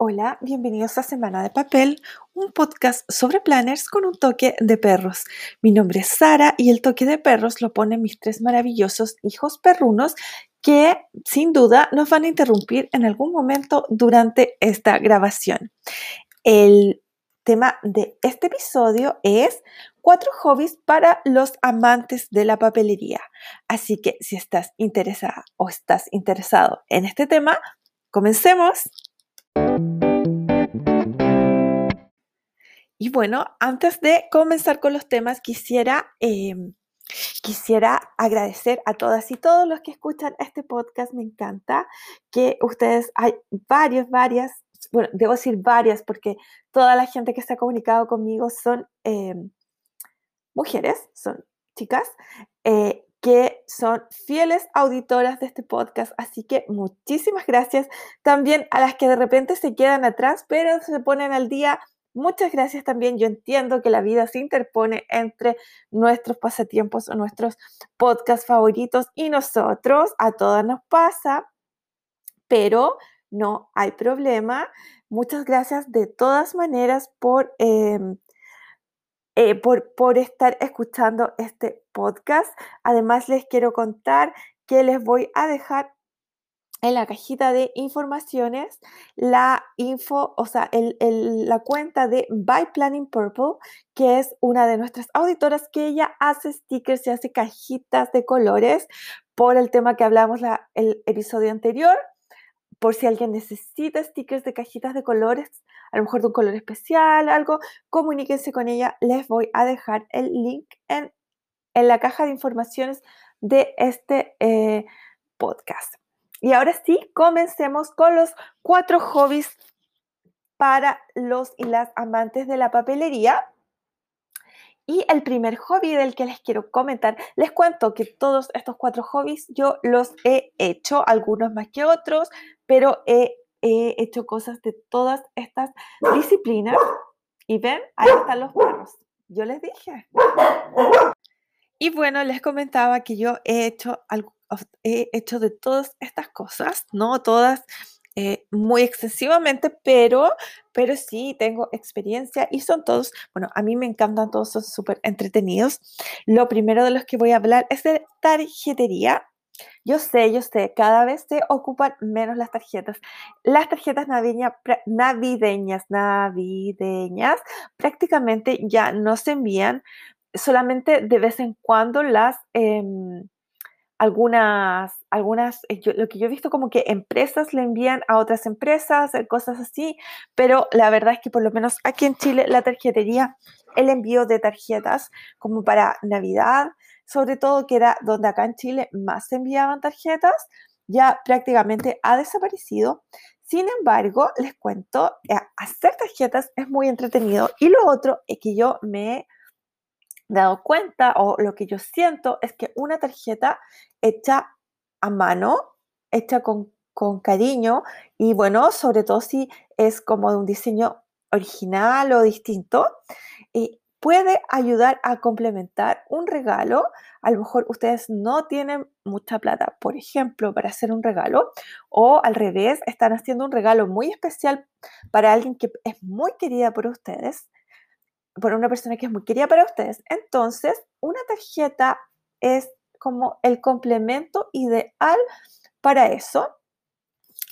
Hola, bienvenidos a Semana de Papel, un podcast sobre planners con un toque de perros. Mi nombre es Sara y el toque de perros lo ponen mis tres maravillosos hijos perrunos que sin duda nos van a interrumpir en algún momento durante esta grabación. El tema de este episodio es cuatro hobbies para los amantes de la papelería. Así que si estás interesada o estás interesado en este tema, comencemos. Y bueno, antes de comenzar con los temas, quisiera, em, quisiera agradecer a todas y todos los que escuchan este podcast. Me encanta que ustedes, hay varios, varias, bueno, debo decir varias porque toda la gente que se ha comunicado conmigo son em, mujeres, son chicas. Eh, que son fieles auditoras de este podcast. Así que muchísimas gracias también a las que de repente se quedan atrás, pero se ponen al día. Muchas gracias también. Yo entiendo que la vida se interpone entre nuestros pasatiempos o nuestros podcasts favoritos y nosotros. A todas nos pasa, pero no hay problema. Muchas gracias de todas maneras por... Em, eh, por, estar escuchando este podcast. Además, les quiero contar que les voy a dejar en la cajita de informaciones la info, o sea, la cuenta de By Planning Purple, que es una de nuestras auditoras que ella hace stickers y hace cajitas de colores por el tema que hablamos la, el episodio anterior por si alguien necesita stickers de cajitas de colores, a lo mejor de un color especial, algo, comuníquense con ella. Les voy a dejar el link en, la caja de informaciones de este eh, podcast. Y ahora sí, comencemos con los cuatro hobbies para los y las amantes de la papelería. Y el primer hobby del que les quiero comentar, les cuento que todos estos cuatro hobbies yo los he hecho, algunos más que otros, pero he, hecho cosas de todas estas disciplinas. Y ven, ahí están los perros. Yo les dije. Y bueno, les comentaba que yo he hecho, he hecho de todas estas cosas, no todas eh, muy excesivamente, pero, pero sí tengo experiencia y son todos, bueno, a mí me encantan todos, son súper entretenidos. Lo primero de los que voy a hablar es de tarjetería. Yo sé, yo sé, cada vez se ocupan menos las tarjetas. Las tarjetas navideñas, navideñas, navideñas prácticamente ya no se envían, solamente de vez en cuando las... Em, algunas, algunas, eh, lo que yo he visto como que empresas le envían a otras empresas, eh, cosas así, pero la verdad es que por lo menos aquí en Chile la tarjetería, el envío de tarjetas como para Navidad, sobre todo que era donde acá en Chile más se enviaban tarjetas, ya prácticamente ha desaparecido. Sin embargo, les cuento, eh, hacer tarjetas es muy entretenido y lo otro es que yo me dado cuenta o lo que yo siento es que una tarjeta hecha a mano, hecha con, cariño y bueno, sobre todo si es como de un diseño original o distinto, y puede ayudar a complementar un regalo. A lo mejor ustedes no tienen mucha plata, por ejemplo, para hacer un regalo, o al revés, están haciendo un regalo muy especial para alguien que es muy querida por ustedes por una persona que es muy querida para ustedes. Entonces, una tarjeta es como el complemento ideal para eso.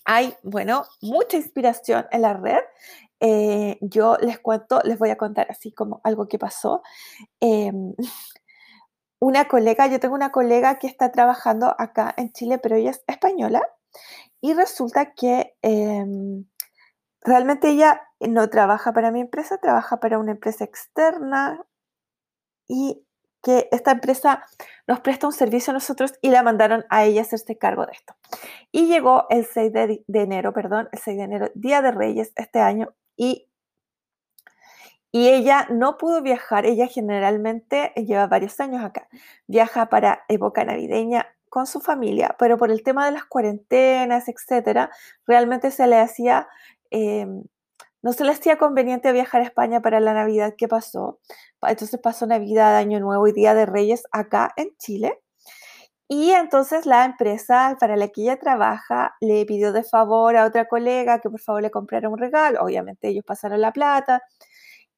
Hay, bueno, mucha inspiración en la red. Eh, yo les cuento, les voy a contar así como algo que pasó. Em, una colega, yo tengo una colega que está trabajando acá en Chile, pero ella es española y resulta que em, realmente ella no trabaja para mi empresa, trabaja para una empresa externa y que esta empresa nos presta un servicio a nosotros y la mandaron a ella hacerse cargo de esto. Y llegó el 6 de, enero, perdón, el 6 de enero, Día de Reyes este año, y, y ella no pudo viajar, ella generalmente lleva varios años acá, viaja para época navideña con su familia, pero por el tema de las cuarentenas, etcétera, realmente se le hacía Em, no se le hacía conveniente viajar a España para la Navidad que pasó. Entonces pasó Navidad, Año Nuevo y Día de Reyes acá en Chile. Y entonces la empresa para la que ella trabaja le pidió de favor a otra colega que por favor le comprara un regalo. Obviamente ellos pasaron la plata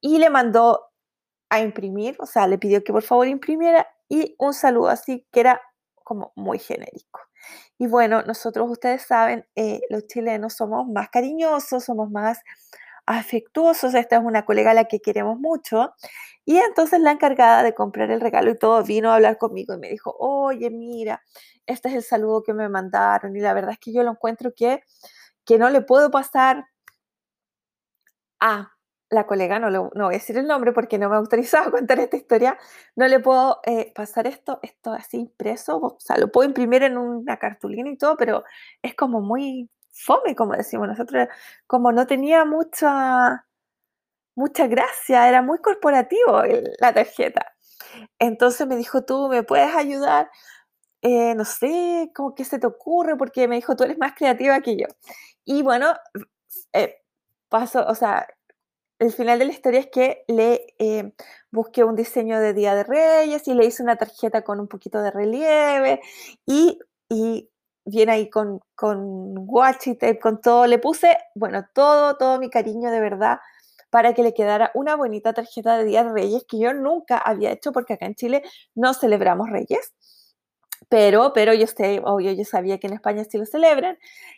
y le mandó a imprimir, o sea, le pidió que por favor imprimiera y un saludo así que era como muy genérico. Y bueno, nosotros, ustedes saben, eh, los chilenos somos más cariñosos, somos más afectuosos. Esta es una colega a la que queremos mucho. Y entonces la encargada de comprar el regalo y todo vino a hablar conmigo y me dijo, oye, mira, este es el saludo que me mandaron. Y la verdad es que yo lo encuentro que, que no le puedo pasar a la colega, no, no voy a decir el nombre porque no me ha autorizado a contar esta historia, no le puedo eh, pasar esto, esto así impreso, o sea, lo puedo imprimir en una cartulina y todo, pero es como muy fome, como decimos nosotros, como no tenía mucha, mucha gracia, era muy corporativo la tarjeta. Entonces me dijo, tú me puedes ayudar, eh, no sé, ¿cómo que se te ocurre? Porque me dijo, tú eres más creativa que yo. Y bueno, eh, o sea, el final de la historia es que le eh, busqué un diseño de Día de Reyes y le hice una tarjeta con un poquito de relieve y, y viene ahí con, con washi tape, con todo. Le puse, bueno, todo, todo mi cariño de verdad para que le quedara una bonita tarjeta de Día de Reyes que yo nunca había hecho porque acá en Chile no celebramos Reyes. Pero, pero yo, sé, obvio, yo sabía que en España sí lo celebran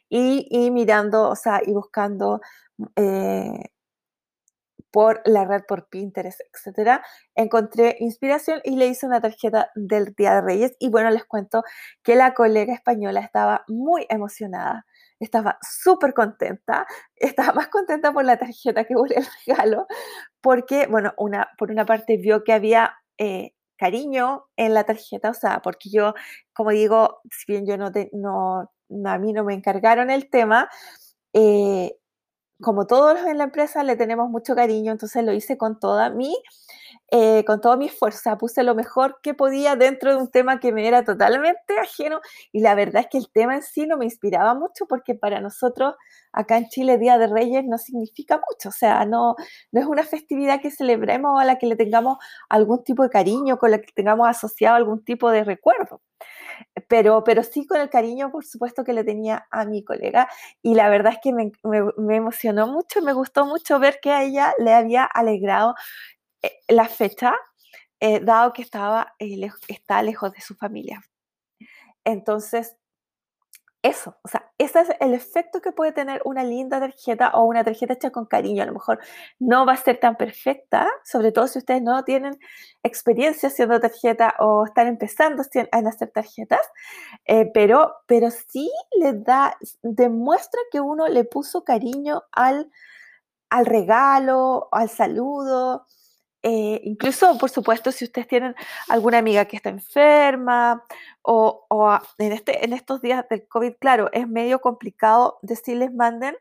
y, y mirando, o sea, y buscando eh, por la red, por Pinterest, etcétera, encontré inspiración y le hice una tarjeta del Día de Reyes. Y bueno, les cuento que la colega española estaba muy emocionada, estaba súper contenta, estaba más contenta por la tarjeta que por el regalo, porque, bueno, una, por una parte vio que había eh, cariño en la tarjeta, o sea, porque yo, como digo, si bien yo no, no, a mí no me encargaron el tema, eh, como todos en la empresa, le tenemos mucho cariño, entonces lo hice con toda mi, eh, con toda mi fuerza, puse lo mejor que podía dentro de un tema que me era totalmente ajeno y la verdad es que el tema en sí no me inspiraba mucho porque para nosotros acá en Chile Día de Reyes no significa mucho, o sea, no, no es una festividad que celebremos a la que le tengamos algún tipo de cariño, con la que tengamos asociado algún tipo de recuerdo pero, pero sí con el cariño, por supuesto, que le tenía a mi colega. Y la verdad es que me, me, emocionó mucho, me gustó mucho ver que a ella le había alegrado la fecha, eh, dado que estaba, eh, está lejos de su familia. Entonces, eso, o sea, ese es el efecto que puede tener una linda tarjeta o una tarjeta hecha con cariño. A lo mejor no va a ser tan perfecta, sobre todo si ustedes no tienen experiencia haciendo tarjeta o están empezando a hacer tarjetas, eh, pero, pero sí le da, demuestra que uno le puso cariño al, al regalo, al saludo, eh, incluso, por supuesto, si ustedes tienen alguna amiga que está enferma o, en, este, en estos días del COVID, claro, es medio complicado decirles manden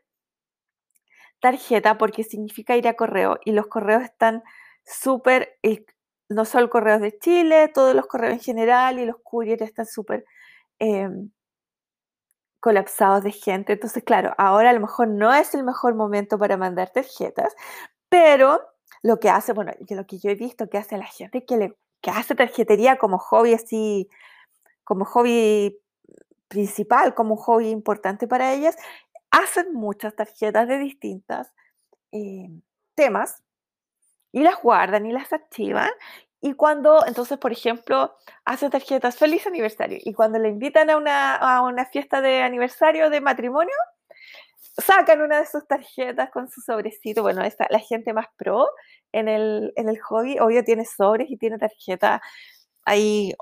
tarjeta porque significa ir a correo y los correos están súper, no solo correos de Chile, todos los correos en general y los couriers están súper em, colapsados de gente. Entonces, claro, ahora a lo mejor no es el mejor momento para mandar tarjetas, pero lo que hace, bueno, lo que yo he visto que hace la gente que, le, que hace tarjetería como hobby así, como hobby principal, como un hobby importante para ellas, hacen muchas tarjetas de distintas eh, temas y las guardan y las archivan. Y cuando, entonces, por ejemplo, hacen tarjetas feliz aniversario y cuando le invitan a una, a una fiesta de aniversario de matrimonio, sacan una de sus tarjetas con su sobrecito. Bueno, esta, la gente más pro en el, en el hobby, obvio, tiene sobres y tiene tarjetas ahí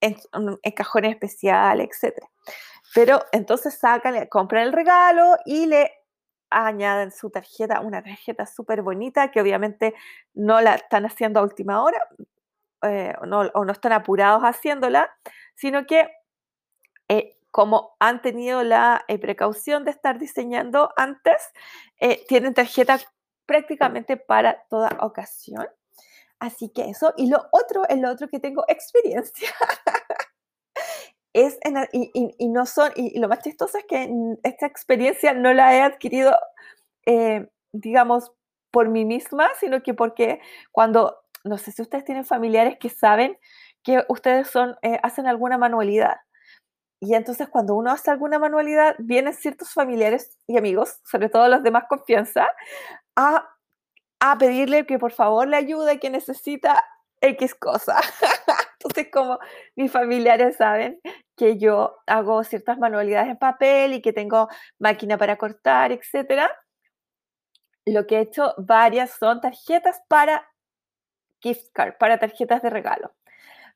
en, en cajones especiales, etc. Pero entonces sacan, compran el regalo y le añaden su tarjeta, una tarjeta súper bonita que obviamente no la están haciendo a última hora eh, o, no, o, no, están apurados haciéndola, sino que eh, como han tenido la eh, precaución de estar diseñando antes, eh, tienen tarjeta prácticamente para toda ocasión. Así que eso. Y lo otro, el otro que tengo experiencia. es y, no son, y, lo más chistoso es que esta experiencia no la he adquirido, eh, digamos, por mí misma, sino que porque cuando, no sé si ustedes tienen familiares que saben que ustedes son, eh, hacen alguna manualidad. Y entonces cuando uno hace alguna manualidad, vienen ciertos familiares y amigos, sobre todo los de más confianza, a, a pedirle que por favor le ayude, que necesita X cosa. Entonces, como mis familiares saben que yo hago ciertas manualidades en papel y que tengo máquina para cortar, etcétera, lo que he hecho varias son tarjetas para gift card, para tarjetas de regalo.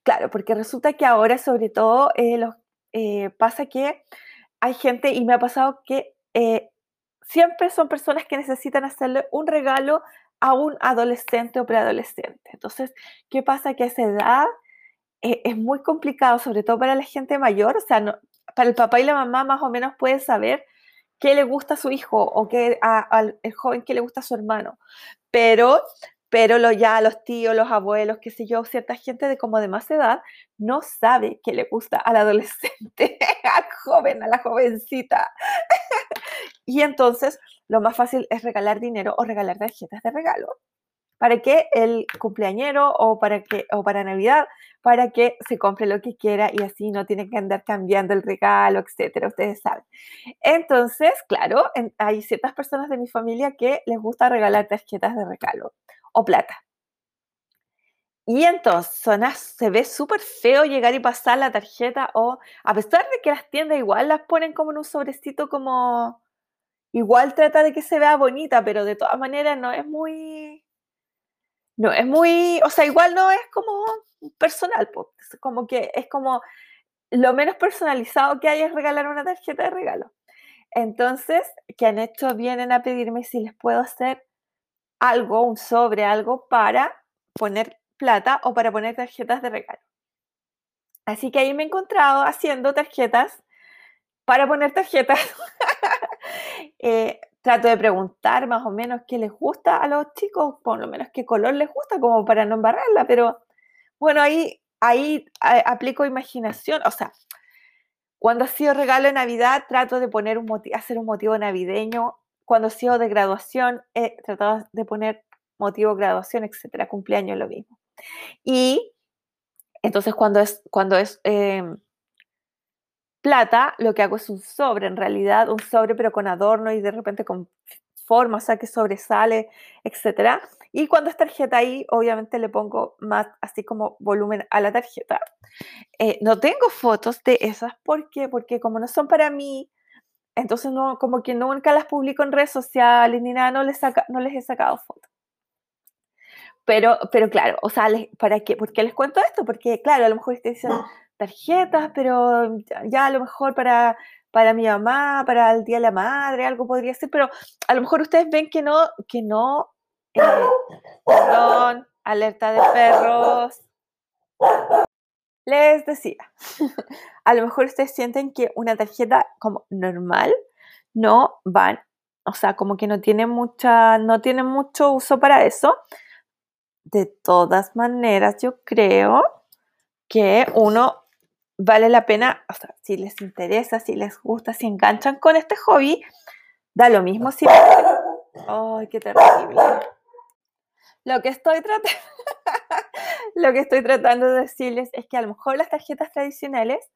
Claro, porque resulta que ahora sobre todo eh, los, eh, pasa que hay gente, y me ha pasado que eh, siempre son personas que necesitan hacerle un regalo a un adolescente o preadolescente. Entonces, ¿qué pasa? Que a esa edad es muy complicado, sobre todo para la gente mayor, o sea, para el papá y la mamá más o menos puede saber qué le gusta a su hijo o qué al joven qué le gusta a su hermano, pero pero lo, ya los tíos, los abuelos, qué sé yo, cierta gente de como de más edad no sabe qué le gusta al adolescente, al joven, a la jovencita. y entonces lo más fácil es regalar dinero o regalar tarjetas de regalo para que el cumpleañero o para que o para Navidad, para que se compre lo que quiera y así no tiene que andar cambiando el regalo, etcétera, ustedes saben. Entonces, claro, hay ciertas personas de mi familia que les gusta regalar tarjetas de regalo o plata. Y entonces se ve súper feo llegar y pasar la tarjeta o a pesar de que las tiendas igual las ponen como en un sobrecito como igual trata de que se vea bonita, pero de todas maneras no es muy no, es muy, o sea, igual no es como personal, como que es como lo menos personalizado que hay es regalar una tarjeta de regalo. Entonces, que han hecho, vienen a pedirme si les puedo hacer algo, un sobre, algo para poner plata o para poner tarjetas de regalo. Así que ahí me he encontrado haciendo tarjetas para poner tarjetas. eh, trato de preguntar más o menos qué les gusta a los chicos, por lo menos qué color les gusta, como para no embarrarla, pero bueno, ahí, ahí aplico imaginación, o sea, cuando ha sido regalo de Navidad, trato de poner un hacer un motivo navideño, cuando ha sido de graduación, he tratado de poner motivo graduación, etcétera, cumpleaños lo mismo. Y entonces cuando es, cuando es em, plata, lo que hago es un sobre, en realidad, un sobre pero con adorno y de repente con forma, o sea, que sobresale, etc. Y cuando es tarjeta ahí, obviamente le pongo más, así como volumen a la tarjeta. Eh, no tengo fotos de esas, ¿por qué? Porque como no son para mí, entonces no, como que nunca las publico en redes sociales ni nada, no les, no les he sacado fotos. Pero, pero claro, o sea, ¿para qué? ¿Por qué les cuento esto? Porque, claro, a lo mejor ustedes dicen, tarjetas, pero ya, a lo mejor para, para mi mamá, para el Día de la Madre, algo podría ser, pero a lo mejor ustedes ven que no, que no, eh, perdón, alerta de perros. Les decía, a lo mejor ustedes sienten que una tarjeta como normal no van, o sea, como que no tiene mucha, no tiene mucho uso para eso. De todas maneras, yo creo que uno vale la pena, o sea, si les interesa, si les gusta, si enganchan con este hobby, da lo mismo si... ¡Ay, qué terrible! Lo que estoy tratando... lo que estoy tratando de decirles es que a lo mejor las tarjetas tradicionales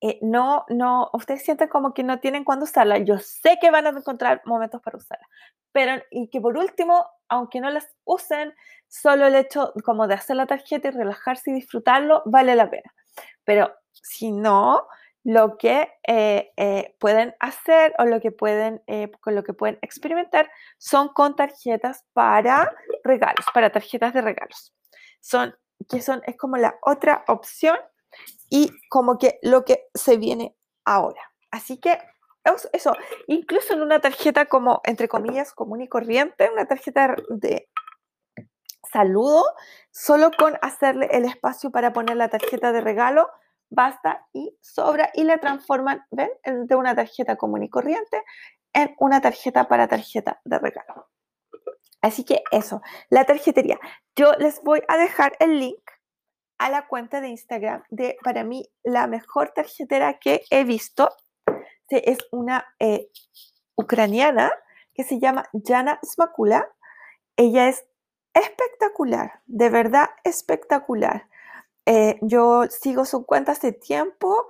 eh, no, no, ustedes sienten como que no tienen cuándo usarlas. Yo sé que van a encontrar momentos para usarlas, pero y que por último, aunque no las usen, solo el hecho como de hacer la tarjeta y relajarse y disfrutarlo vale la pena. Pero si no, lo que eh, eh, pueden hacer o lo que pueden, eh, con lo que pueden experimentar son con tarjetas para regalos, para tarjetas de regalos. Son, que son, es como la otra opción y como que lo que se viene ahora. Así que eso, incluso en una tarjeta como, entre comillas, común y corriente, una tarjeta de saludo, solo con hacerle el espacio para poner la tarjeta de regalo, basta y sobra y la transforman, ¿ven? De una tarjeta común y corriente en una tarjeta para tarjeta de regalo. Así que eso, la tarjetería. Yo les voy a dejar el link a la cuenta de Instagram de, para mí, la mejor tarjetera que he visto. Es una eh, ucraniana que se llama Jana Smakula. Ella es espectacular, de verdad espectacular. Eh, yo sigo su cuenta hace tiempo.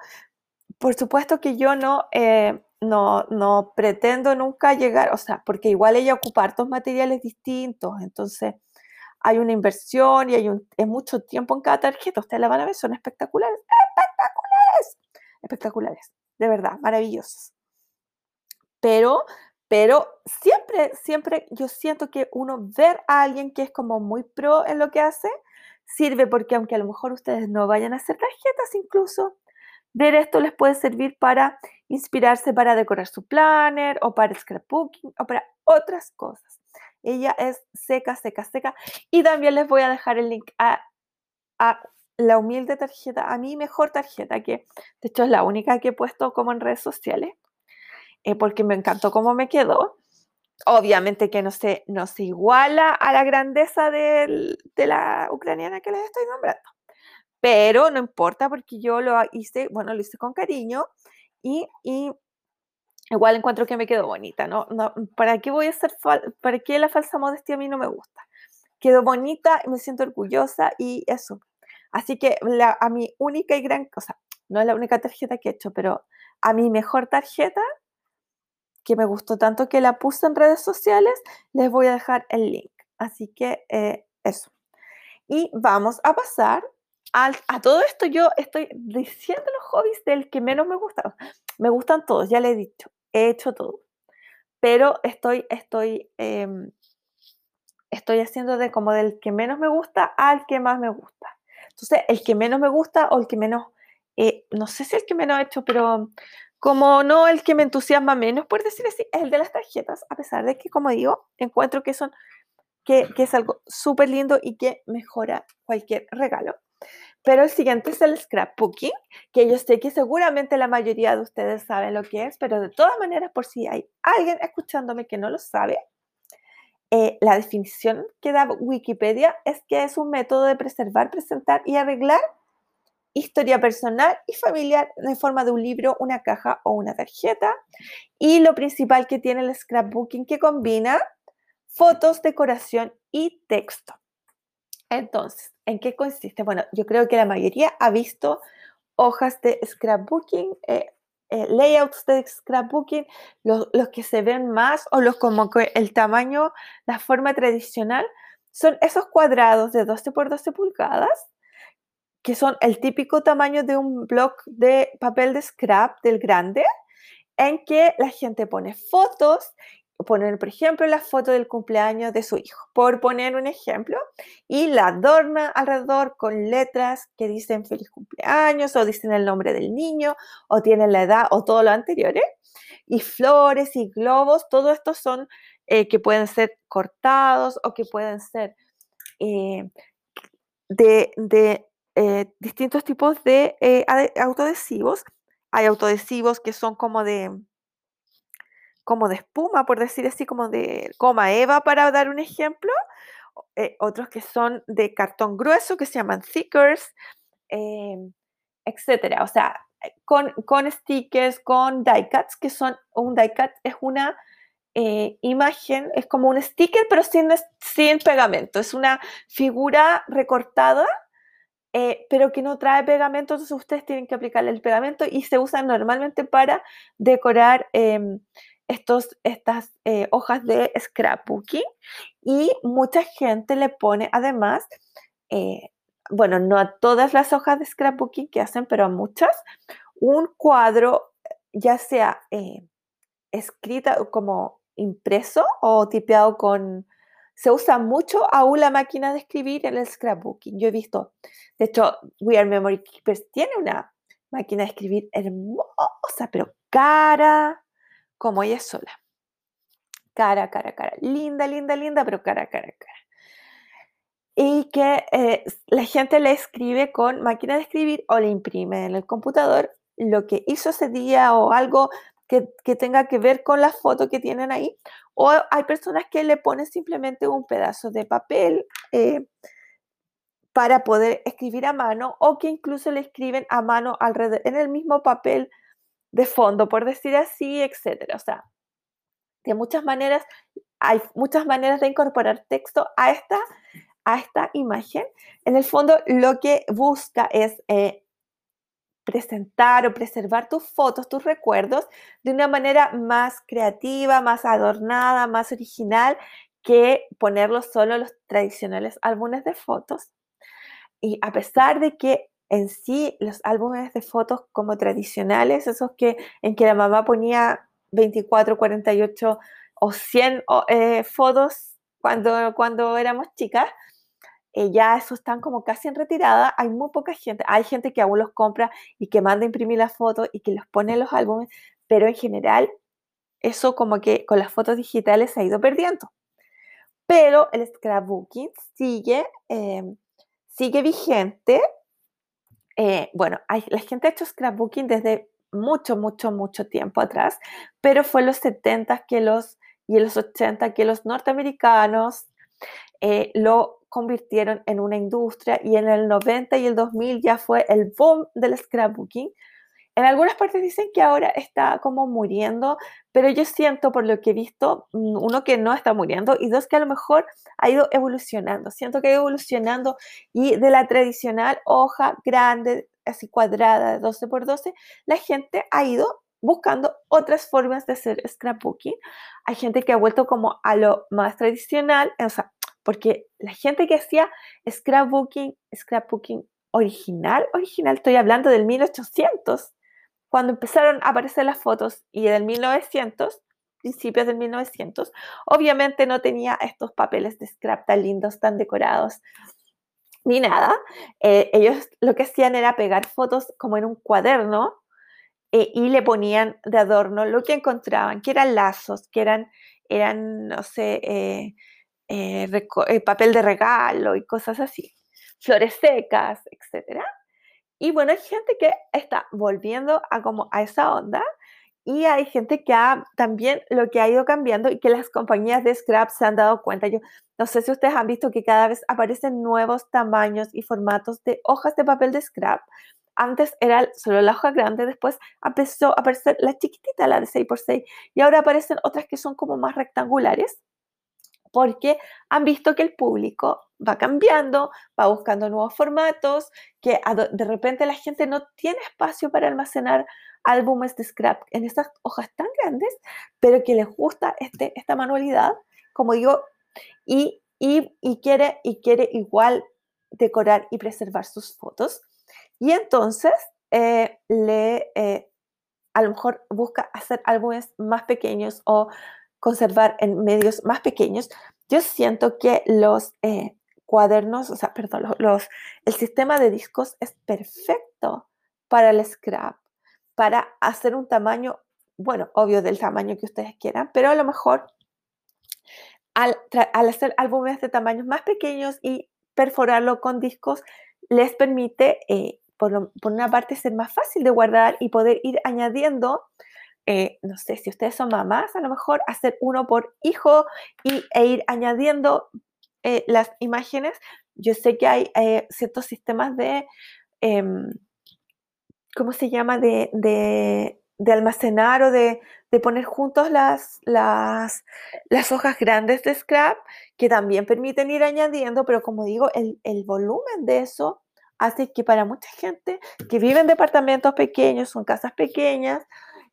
Por supuesto que yo no, eh, no, no pretendo nunca llegar, o sea, porque igual ella ocupa hartos materiales distintos, entonces hay una inversión y hay un, es mucho tiempo en cada tarjeta. Ustedes la van a ver, son espectaculares, espectaculares, espectaculares, de verdad, maravillosos. Pero, pero siempre, siempre yo siento que uno ver a alguien que es como muy pro en lo que hace, sirve porque aunque a lo mejor ustedes no vayan a hacer tarjetas incluso, ver esto les puede servir para inspirarse para decorar su planner o para scrapbooking o para otras cosas. Ella es seca, seca, seca. Y también les voy a dejar el link a, la humilde tarjeta, a mi mejor tarjeta, que de hecho es la única que he puesto como en redes sociales, eh, porque me encantó cómo me quedó. Obviamente que no se, no se iguala a la grandeza de la ucraniana que les estoy nombrando. Pero no importa porque yo lo hice, bueno, lo hice con cariño y, igual encuentro que me quedó bonita, ¿no? ¿Para qué voy a hacer, para qué la falsa modestia a mí no me gusta? Quedó bonita, me siento orgullosa y eso. Así que a mi única y gran cosa, no es la única tarjeta que he hecho, pero a mi mejor tarjeta que me gustó tanto que la puse en redes sociales, les voy a dejar el link. Así que eh, eso. Y vamos a pasar a todo esto. Yo estoy diciendo los hobbies del que menos me gusta. Me gustan todos, ya le he dicho. He hecho todo. Pero estoy, estoy, em, estoy haciendo de como del que menos me gusta al que más me gusta. Entonces, el que menos me gusta o el que menos, eh, no sé si el que menos he hecho, pero como no el que me entusiasma menos, por decir así, es el de las tarjetas, a pesar de que, como digo, encuentro que, son, que, es algo súper lindo y que mejora cualquier regalo. Pero el siguiente es el scrapbooking, que yo sé que seguramente la mayoría de ustedes saben lo que es, pero de todas maneras, por si hay alguien escuchándome que no lo sabe, eh, la definición que da Wikipedia es que es un método de preservar, presentar y arreglar historia personal y familiar en forma de un libro, una caja o una tarjeta. Y lo principal que tiene el scrapbooking que combina fotos, decoración y texto. Entonces, ¿en qué consiste? Bueno, yo creo que la mayoría ha visto hojas de scrapbooking, eh, eh, layouts de scrapbooking, los, los, que se ven más o los como el tamaño, la forma tradicional, son esos cuadrados de 12 por 12 pulgadas que son el típico tamaño de un bloc de papel de scrap del grande, en que la gente pone fotos, poner, por ejemplo, la foto del cumpleaños de su hijo, por poner un ejemplo, y la adorna alrededor con letras que dicen feliz cumpleaños, o dicen el nombre del niño, o tienen la edad, o todo lo anterior, y flores y globos, todo esto son eh, que pueden ser cortados o que pueden ser eh, de eh, distintos tipos de eh. Hay autoadhesivos que son como de, como de espuma, por decir así, como de coma eva, para dar un ejemplo. Eh, otros que son de cartón grueso, que se llaman thickers, em, etcétera. O sea, con, con stickers, con die cuts, que son, un die cut es una imagen, es como un sticker, pero sin, sin pegamento. Es una figura recortada eh, pero que no trae pegamento, entonces ustedes tienen que aplicarle el pegamento y se usan normalmente para decorar em, estos, estas eh, hojas de scrapbooking y mucha gente le pone además, eh, bueno, no a todas las hojas de scrapbooking que hacen, pero a muchas, un cuadro ya sea escrita como impreso o tipeado con se usa mucho aún la máquina de escribir en el scrapbooking. Yo he visto, de hecho, We Are Memory Keepers tiene una máquina de escribir hermosa, pero cara, como ella sola. Cara, cara, cara. Linda, linda, linda, pero cara, cara, cara. Y que eh, la gente le escribe con máquina de escribir o le imprime en el computador lo que hizo ese día o algo que, tenga que ver con la foto que tienen ahí. O hay personas que le ponen simplemente un pedazo de papel eh, para poder escribir a mano o que incluso le escriben a mano alrededor, en el mismo papel de fondo, por decir así, etcétera. O sea, de muchas maneras, hay muchas maneras de incorporar texto a esta, a esta imagen, en el fondo lo que busca es eh, presentar o preservar tus fotos, tus recuerdos de una manera más creativa, más adornada, más original que ponerlos solo en los tradicionales álbumes de fotos. Y a pesar de que en sí los álbumes de fotos como tradicionales, esos que en que la mamá ponía 24, 48 o 100 eh, fotos cuando, cuando éramos chicas, eh, ya eso están como casi en retirada, hay muy poca gente, hay gente que aún los compra y que manda a imprimir las fotos y que los pone en los álbumes, pero en general eso como que con las fotos digitales se ha ido perdiendo. Pero el scrapbooking sigue, em, sigue vigente. Eh, bueno, hay, la gente ha hecho scrapbooking desde mucho, mucho, mucho tiempo atrás, pero fue en los 70 que los, y en los 80 que los norteamericanos eh, lo convirtieron en una industria y en el 90 y el 2000 ya fue el boom del scrapbooking. En algunas partes dicen que ahora está como muriendo, pero yo siento por lo que he visto, mm, uno que no está muriendo y dos que a lo mejor ha ido evolucionando. Siento que ha ido evolucionando y de la tradicional hoja grande, así cuadrada de 12 por 12, la gente ha ido buscando otras formas de hacer scrapbooking. Hay gente que ha vuelto como a lo más tradicional, o sea, porque la gente que hacía scrapbooking, scrapbooking original, original, estoy hablando del 1800, cuando empezaron a aparecer las fotos y del 1900, principios del 1900, obviamente no tenía estos papeles de scrap tan lindos, tan decorados, ni nada. Eh, ellos lo que hacían era pegar fotos como en un cuaderno eh, y le ponían de adorno lo que encontraban, que eran lazos, que eran, eran no sé, eh, eh, eh, papel de regalo y cosas así, flores secas, etc. Y bueno, hay gente que está volviendo a, como a esa onda y hay gente que ha también lo que ha ido cambiando y que las compañías de scrap se han dado cuenta. Yo no sé si ustedes han visto que cada vez aparecen nuevos tamaños y formatos de hojas de papel de scrap. Antes era solo la hoja grande, después empezó a aparecer la chiquitita, la de 6x6, y ahora aparecen otras que son como más rectangulares porque han visto que el público va cambiando, va buscando nuevos formatos, que de repente la gente no tiene espacio para almacenar álbumes de scrap en estas hojas tan grandes, pero que les gusta este, esta manualidad, como digo, y, quiere, y quiere igual decorar y preservar sus fotos. Y entonces eh, le, eh, a lo mejor busca hacer álbumes más pequeños o conservar en medios más pequeños, yo siento que los eh, cuadernos, o sea, perdón, los, el sistema de discos es perfecto para el scrap, para hacer un tamaño, bueno, obvio del tamaño que ustedes quieran, pero a lo mejor al, hacer álbumes de tamaños más pequeños y perforarlo con discos, les permite, eh, por, por, una parte, ser más fácil de guardar y poder ir añadiendo eh, no sé, si ustedes son mamás, a lo mejor hacer uno por hijo y, e ir añadiendo eh, las imágenes. Yo sé que hay eh, ciertos sistemas de, em, ¿cómo se llama?, de, de, almacenar o de, de poner juntos las, las, las, hojas grandes de scrap que también permiten ir añadiendo, pero como digo, el, el volumen de eso hace que para mucha gente que vive en departamentos pequeños, son casas pequeñas,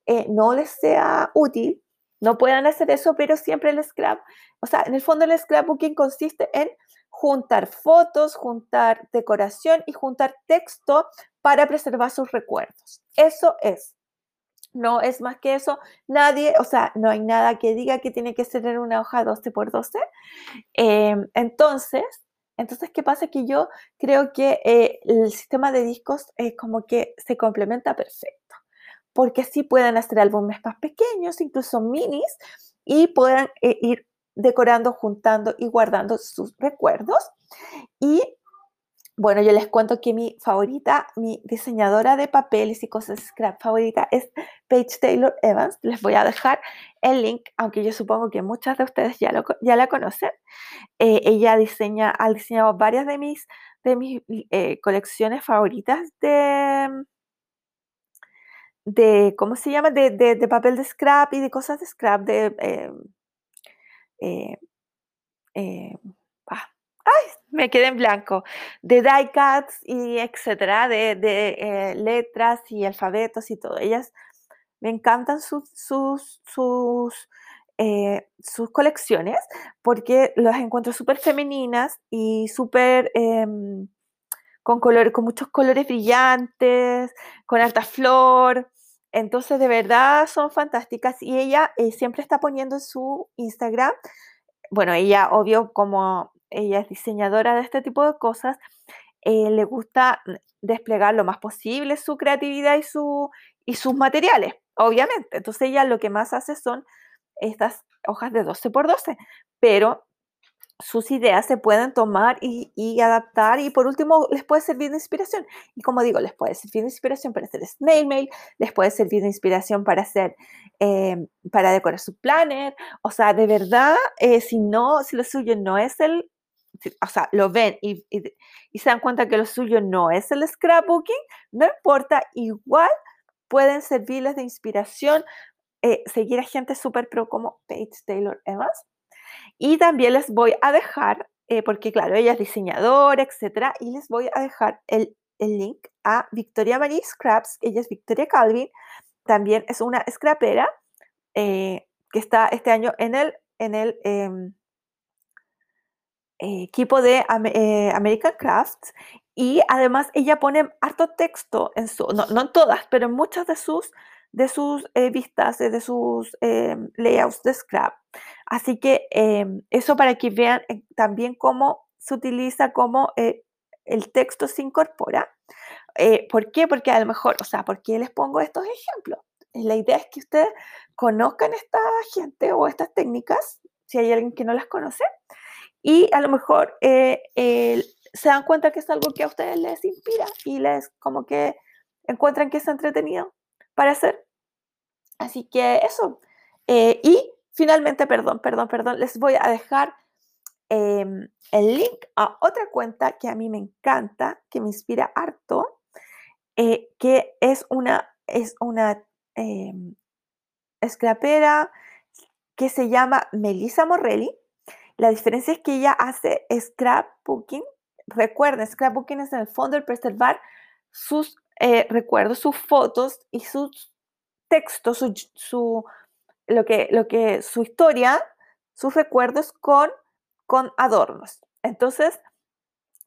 eh, no les sea útil, no puedan hacer eso, pero siempre el scrap, o sea, en el fondo el scrapbooking consiste en juntar fotos, juntar decoración y juntar texto para preservar sus recuerdos. Eso es. No es más que eso. Nadie, o sea, no hay nada que diga que tiene que ser en una hoja 12 por 12. Em, entonces, entonces, ¿qué pasa? Que yo creo que eh, el sistema de discos es como que se complementa perfecto porque así pueden hacer álbumes más pequeños, incluso minis, y puedan eh, ir decorando, juntando y guardando sus recuerdos. Y bueno, yo les cuento que mi favorita, mi diseñadora de papeles y cosas scrap favorita es Paige Taylor Evans. Les voy a dejar el link, aunque yo supongo que muchas de ustedes ya, lo, ya la conocen. Eh, ella diseña, ha diseñado varias de mis, de mis eh, colecciones favoritas de, de, ¿cómo se llama? De, de, papel de scrap y de cosas de scrap, de... Eh, eh, eh, ah, ay, me quedé en blanco, de die cuts y etcétera, de, de letras y alfabetos y todo. Ellas me encantan sus, sus, sus, sus colecciones porque las encuentro súper femeninas y súper em, con, color, con muchos colores brillantes, con alta flor. Entonces, de verdad son fantásticas y ella eh, siempre está poniendo en su Instagram, bueno, ella, obvio, como ella es diseñadora de este tipo de cosas, eh, le gusta desplegar lo más posible su creatividad y, y sus materiales, obviamente. Entonces ella lo que más hace son estas hojas de 12 por 12, pero sus ideas se pueden tomar y, adaptar y por último les puede servir de inspiración. Y como digo, les puede servir de inspiración para hacer snail mail, les puede servir de inspiración para hacer, em, para decorar su planner. O sea, de verdad, eh, si no, si lo suyo no es el, o sea, lo ven y, y se dan cuenta que lo suyo no es el scrapbooking, no importa, igual pueden servirles de inspiración eh, seguir a gente súper pro como Paige Taylor Evans. Y también les voy a dejar, eh, porque claro, ella es diseñadora, etcétera, y les voy a dejar el, el link a Victoria Marie Scraps, ella es Victoria Calvin, también es una scrapera eh, que está este año en el, en el em, equipo de American Crafts y además ella pone harto texto en su, no, no en todas, pero en muchas de sus de sus eh, vistas, de sus em, layouts de Scrap. Así que em, eso para que vean eh, también cómo se utiliza, cómo eh, el texto se incorpora. ¿Por qué? Porque a lo mejor, o sea, ¿por qué les pongo estos ejemplos? La idea es que ustedes conozcan esta gente o estas técnicas, si hay alguien que no las conoce, y a lo mejor se dan cuenta que es algo que a ustedes les inspira y les como que encuentran que es entretenido para hacer. Así que eso. Eh, y finalmente, perdón, perdón, perdón, les voy a dejar em, el link a otra cuenta que a mí me encanta, que me inspira harto, eh, que es una, es una eh, scrapera que se llama Melissa Morelli. La diferencia es que ella hace scrapbooking. Recuerden, scrapbooking es en el fondo el preservar sus eh, recuerdos, sus fotos y sus textos, su, lo que, lo que, su historia, sus recuerdos con, con adornos. Entonces,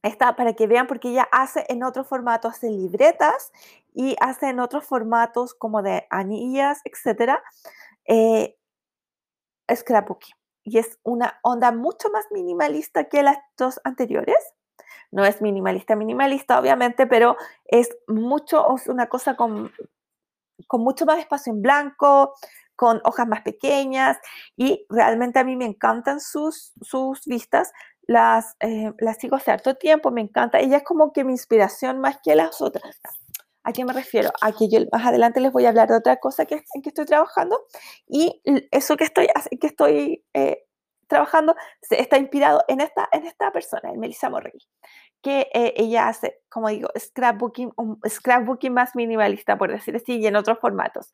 está para que vean porque ella hace en otro formato, hace libretas y hace en otros formatos como de anillas, etcétera, eh, scrapbooking. Y es una onda mucho más minimalista que las dos anteriores. No es minimalista, minimalista, obviamente, pero es mucho, una cosa con, con mucho más espacio en blanco, con hojas más pequeñas y realmente a mí me encantan sus, sus vistas. Las, eh, las sigo hace harto tiempo, me encanta. Ella es como que mi inspiración más que las otras. ¿A qué me refiero? A que yo más adelante les voy a hablar de otra cosa que, en que estoy trabajando y eso que estoy, que estoy eh, trabajando está inspirado en esta, en esta persona, en Melissa Morrell, que eh, ella hace, como digo, scrapbooking, scrapbooking más minimalista, por decir así, y en otros formatos.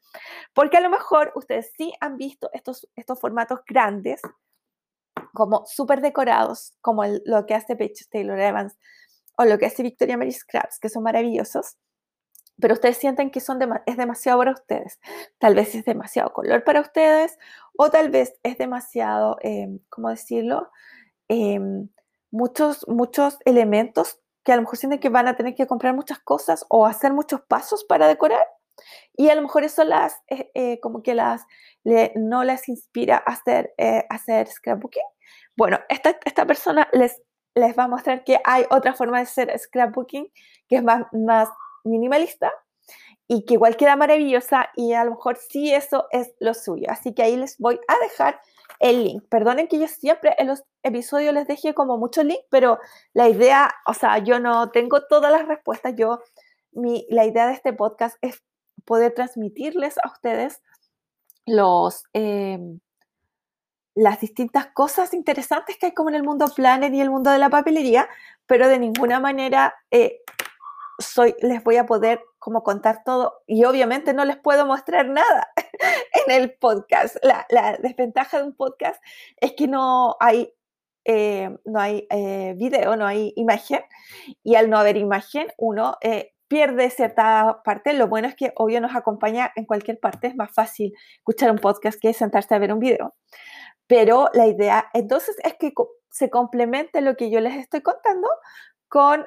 Porque a lo mejor ustedes sí han visto estos, estos formatos grandes, como súper decorados, como lo que hace Paige Taylor Evans o lo que hace Victoria Mary Scraps, que son maravillosos pero ustedes sienten que son es demasiado para ustedes. Tal vez es demasiado color para ustedes o tal vez es demasiado, em, ¿cómo decirlo? Em, muchos, muchos elementos que a lo mejor sienten que van a tener que comprar muchas cosas o hacer muchos pasos para decorar. Y a lo mejor eso las, eh, eh, como que las, no les inspira a hacer, eh, hacer scrapbooking. Bueno, esta, esta persona les, les va a mostrar que hay otra forma de hacer scrapbooking que es más, más minimalista y que igual queda maravillosa y a lo mejor sí eso es lo suyo. Así que ahí les voy a dejar el link. Perdonen que yo siempre en los episodios les deje como muchos links, pero la idea, o sea, yo no tengo todas las respuestas. Yo, mi, la idea de este podcast es poder transmitirles a ustedes los, em, las distintas cosas interesantes que hay como en el mundo planner y el mundo de la papelería, pero de ninguna manera eh, soy, les voy a poder como contar todo y obviamente no les puedo mostrar nada en el podcast. La, desventaja de un podcast es que no hay eh, no hay eh, video, no hay imagen, y al no haber imagen, uno eh, pierde cierta parte. Lo bueno es que obvio nos acompaña en cualquier parte, es más fácil escuchar un podcast que sentarse a ver un video. Pero la idea entonces es que se complemente lo que yo les estoy contando con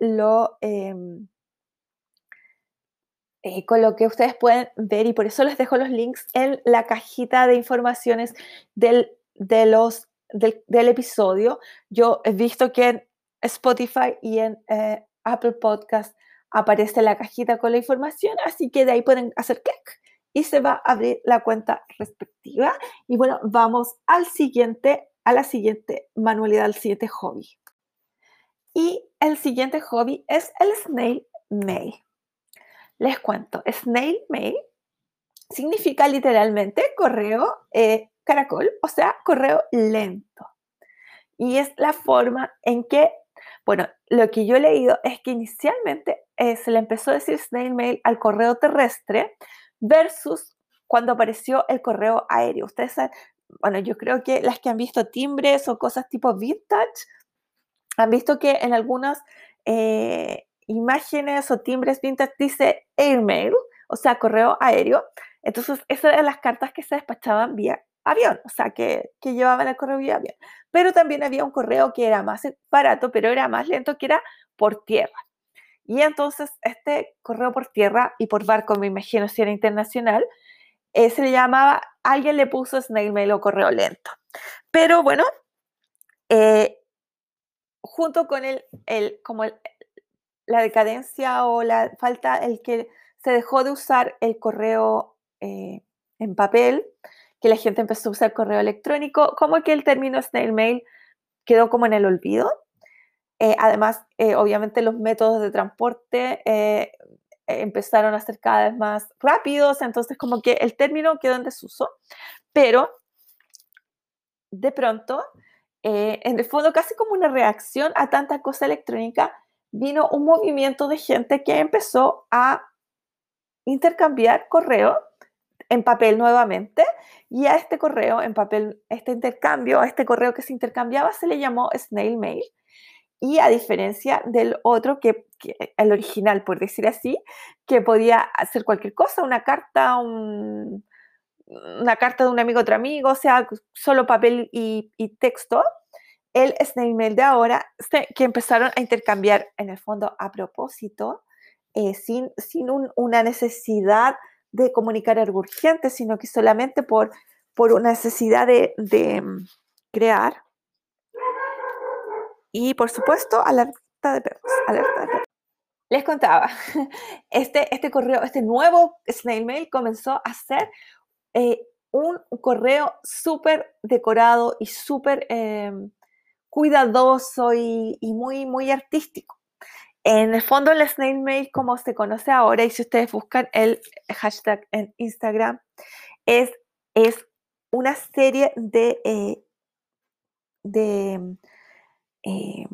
lo... Em, con lo que ustedes pueden ver y por eso les dejo los links en la cajita de informaciones del, del, episodio, yo he visto que en Spotify y en eh, Apple Podcast aparece la cajita con la información, así que de ahí pueden hacer clic y se va a abrir la cuenta respectiva. Y bueno, vamos al siguiente, a la siguiente manualidad, al siguiente hobby. Y el siguiente hobby es el snail mail. Les cuento, snail mail significa literalmente correo eh, caracol, o sea, correo lento. Y es la forma en que, bueno, lo que yo he leído es que inicialmente eh, se le empezó a decir snail mail al correo terrestre versus cuando apareció el correo aéreo. Ustedes saben, bueno, yo creo que las que han visto timbres o cosas tipo vintage, han visto que en algunas eh, imágenes o timbres vintage dice airmail, o sea, correo aéreo. Entonces, esas eran las cartas que se despachaban vía avión, o sea, que, que llevaban el correo vía avión. Pero también había un correo que era más barato, pero era más lento, que era por tierra. Y entonces este correo por tierra y por barco, me imagino si era internacional, eh, se le llamaba, alguien le puso snail mail o correo lento. Pero bueno, eh, junto con el, el como la decadencia o la falta, el que se dejó de usar el correo eh, en papel, que la gente empezó a usar correo electrónico, como que el término snail mail quedó como en el olvido. Eh, además, eh, obviamente los métodos de transporte empezaron a ser cada vez más rápidos, entonces como que el término quedó en desuso, pero de pronto, en el fondo casi como una reacción a tanta cosa electrónica, vino un movimiento de gente que empezó a intercambiar correo en papel nuevamente y a este correo en papel, este intercambio, a este correo que se intercambiaba se le llamó snail mail. Y a diferencia del otro que, el original por decir así, que podía hacer cualquier cosa, una carta, una carta de un amigo a otro amigo, o sea, solo papel y, texto, el snail mail de ahora, que empezaron a intercambiar en el fondo a propósito, eh, sin, sin una necesidad de comunicar algo urgente, sino que solamente por, por una necesidad de, mm, crear. Y por supuesto, alerta de perros, alerta de perros. Les contaba, este, este correo, este nuevo snail mail comenzó a ser eh, un correo súper decorado y súper em, cuidadoso y, muy, muy artístico. En el fondo, el snail mail, como se conoce ahora, y si ustedes buscan el hashtag en Instagram, es, es una serie de, eh, de eh,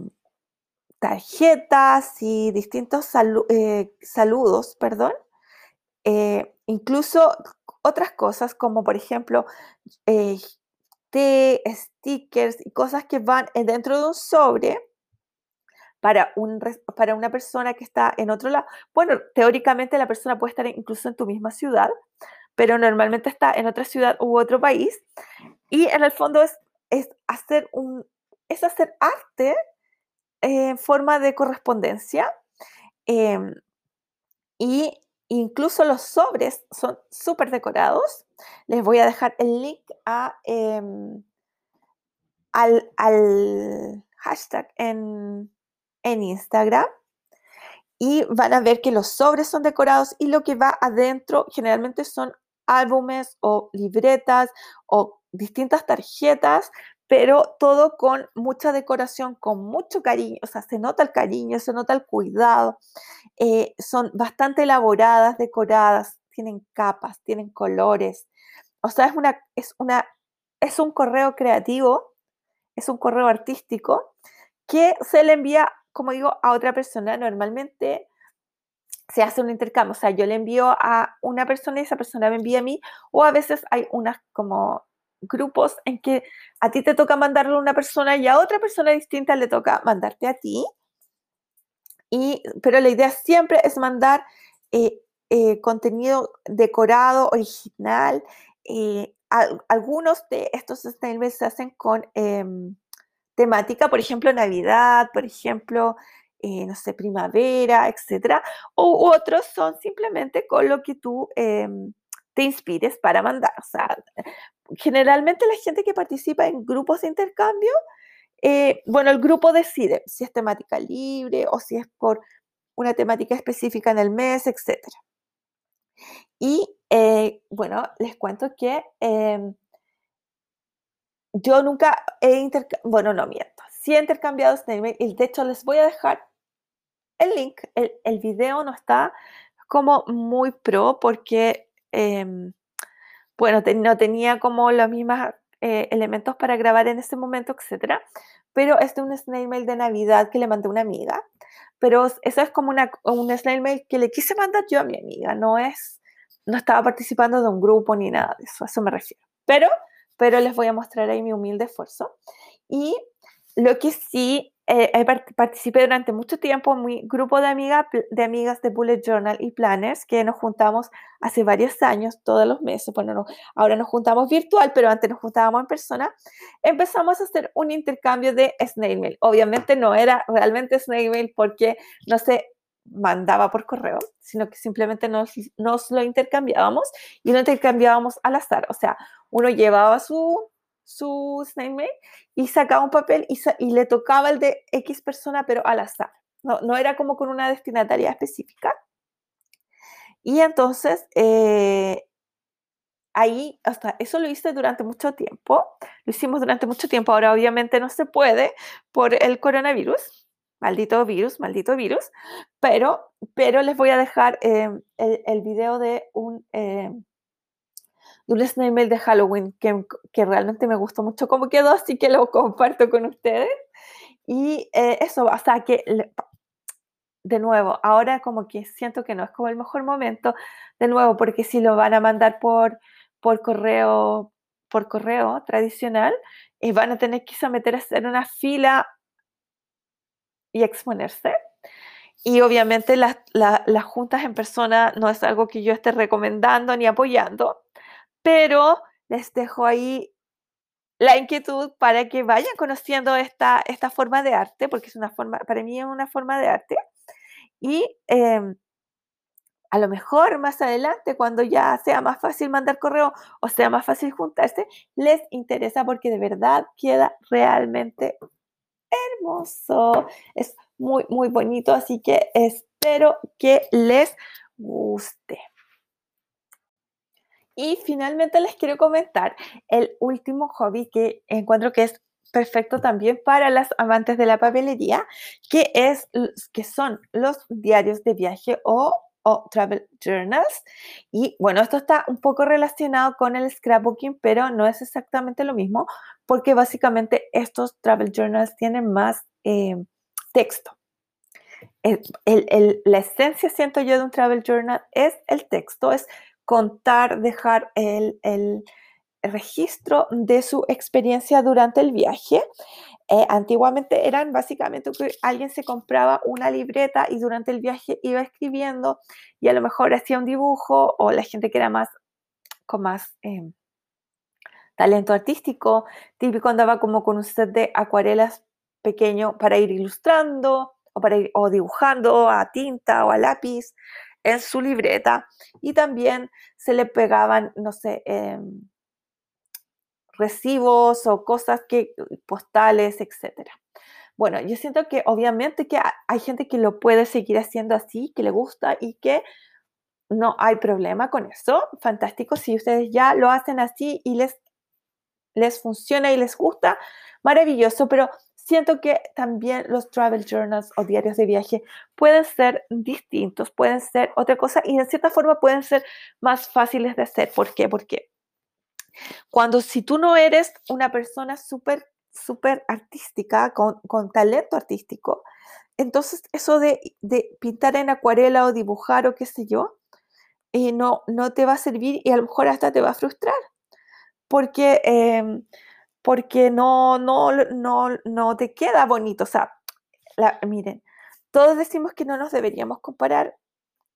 tarjetas y distintos eh, saludos, perdón, incluso otras cosas como por ejemplo té, stickers y cosas que van dentro de un sobre para, un, para una persona que está en otro lado. Bueno, teóricamente la persona puede estar incluso en tu misma ciudad, pero normalmente está en otra ciudad u otro país. Y en el fondo es, es hacer, un, es hacer arte en forma de correspondencia. Em, y incluso los sobres son súper decorados. Les voy a dejar el link em, al, al hashtag en, en Instagram y van a ver que los sobres son decorados y lo que va adentro generalmente son álbumes o libretas o distintas tarjetas, pero todo con mucha decoración, con mucho cariño, o sea, se nota el cariño, se nota el cuidado, eh, son bastante elaboradas, decoradas, tienen capas, tienen colores, o sea, es, una, es, una, es un correo creativo, es un correo artístico que se le envía como digo, a otra persona, normalmente se hace un intercambio, o sea, yo le envío a una persona y esa persona me envía a mí, o a veces hay unas como grupos en que a ti te toca mandarlo a una persona y a otra persona distinta le toca mandarte a ti. Y, pero la idea siempre es mandar eh, eh, contenido decorado, original. Eh, algunos de estos emails se hacen con em, temática, por ejemplo, Navidad, por ejemplo, no sé, primavera, etc. O otros son simplemente con lo que tú em, te inspires para mandar. O sea, generalmente la gente que participa en grupos de intercambio, eh, bueno, el grupo decide si es temática libre o si es por una temática específica en el mes, etc. Y eh, bueno, les cuento que em, yo nunca he intercambiado, bueno, no miento, sí he intercambiado este email y de hecho les voy a dejar el link, el, el video no está como muy pro porque Em, bueno, no tenía como los mismos eh, elementos para grabar en ese momento, etcétera. Pero este es un snail mail de Navidad que le mandé a una amiga. Pero eso es como un snail mail que le quise mandar yo a mi amiga. No es, no estaba participando de un grupo ni nada de eso. A eso me refiero. Pero, pero les voy a mostrar ahí mi humilde esfuerzo. Y lo que sí eh, participé durante mucho tiempo en mi grupo de, amiga, de amigas de Bullet Journal y Planners, que nos juntamos hace varios años, todos los meses. Bueno, no, ahora nos juntamos virtual, pero antes nos juntábamos en persona. Empezamos a hacer un intercambio de snail mail. Obviamente no era realmente snail mail porque no se mandaba por correo, sino que simplemente nos, nos lo intercambiábamos y lo intercambiábamos al azar. O sea, uno llevaba su su snail y sacaba un papel y, y, le tocaba el de X persona, pero al azar. No, no era como con una destinataria específica. Y entonces, eh, ahí, hasta eso lo hice durante mucho tiempo. Lo hicimos durante mucho tiempo. Ahora, obviamente, no se puede por el coronavirus. Maldito virus, maldito virus. Pero, pero les voy a dejar eh, el, el, video de un. Eh, un snail de Halloween que, que, realmente me gustó mucho cómo quedó, así que lo comparto con ustedes. Y eh, eso, o sea que, de nuevo, ahora como que siento que no es como el mejor momento, de nuevo, porque si lo van a mandar por, por correo por correo tradicional, y eh, van a tener que meterse en una fila y exponerse. Y obviamente las, las juntas en persona no es algo que yo esté recomendando ni apoyando pero les dejo ahí la inquietud para que vayan conociendo esta, esta forma de arte, porque es una forma, para mí es una forma de arte. Y em, a lo mejor más adelante, cuando ya sea más fácil mandar correo o sea más fácil juntarse, les interesa porque de verdad queda realmente hermoso. Es muy, muy bonito, así que espero que les guste. Y finalmente les quiero comentar el último hobby que encuentro que es perfecto también para las amantes de la papelería, que, es, que son los diarios de viaje o, travel journals. Y bueno, esto está un poco relacionado con el scrapbooking, pero no es exactamente lo mismo, porque básicamente estos travel journals tienen más eh, texto. la esencia, siento yo, de un travel journal es el texto, es contar, dejar el, registro de su experiencia durante el viaje. Eh, antiguamente eran básicamente que alguien se compraba una libreta y durante el viaje iba escribiendo y a lo mejor hacía un dibujo o la gente que era más con más em, talento artístico, típico andaba como con un set de acuarelas pequeño para ir ilustrando o, para o dibujando a tinta o a lápiz en su libreta y también se le pegaban, no sé, em, recibos o cosas que, postales, etc. Bueno, yo siento que obviamente que hay gente que lo puede seguir haciendo así, que le gusta y que no hay problema con eso. Fantástico, si ustedes ya lo hacen así y les, les funciona y les gusta, maravilloso, pero siento que también los travel journals o diarios de viaje pueden ser distintos, pueden ser otra cosa y de cierta forma pueden ser más fáciles de hacer. ¿Por qué? Porque cuando si tú no eres una persona súper, súper artística, con, con, talento artístico, entonces eso de, de, pintar en acuarela o dibujar o qué sé yo, eh, no, no te va a servir y a lo mejor hasta te va a frustrar. porque, em, porque no, no, no, no te queda bonito. O sea, miren, todos decimos que no nos deberíamos comparar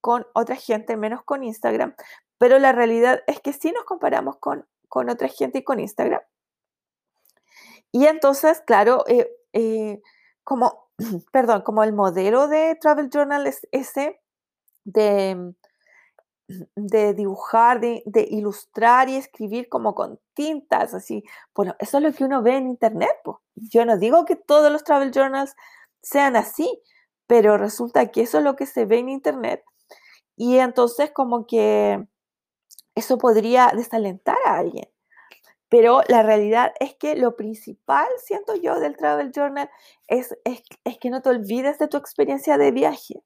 con otra gente, menos con Instagram, pero la realidad es que sí nos comparamos con, con otra gente y con Instagram. Y entonces, claro, eh, eh, como, perdón, como el modelo de Travel Journal es ese de, de dibujar, de, ilustrar y escribir como con tintas, así. Bueno, eso es lo que uno ve en Internet. Yo no digo que todos los Travel Journals sean así, pero resulta que eso es lo que se ve en Internet. Y entonces como que eso podría desalentar a alguien. Pero la realidad es que lo principal, siento yo, del Travel Journal es, es, que no te olvides de tu experiencia de viaje,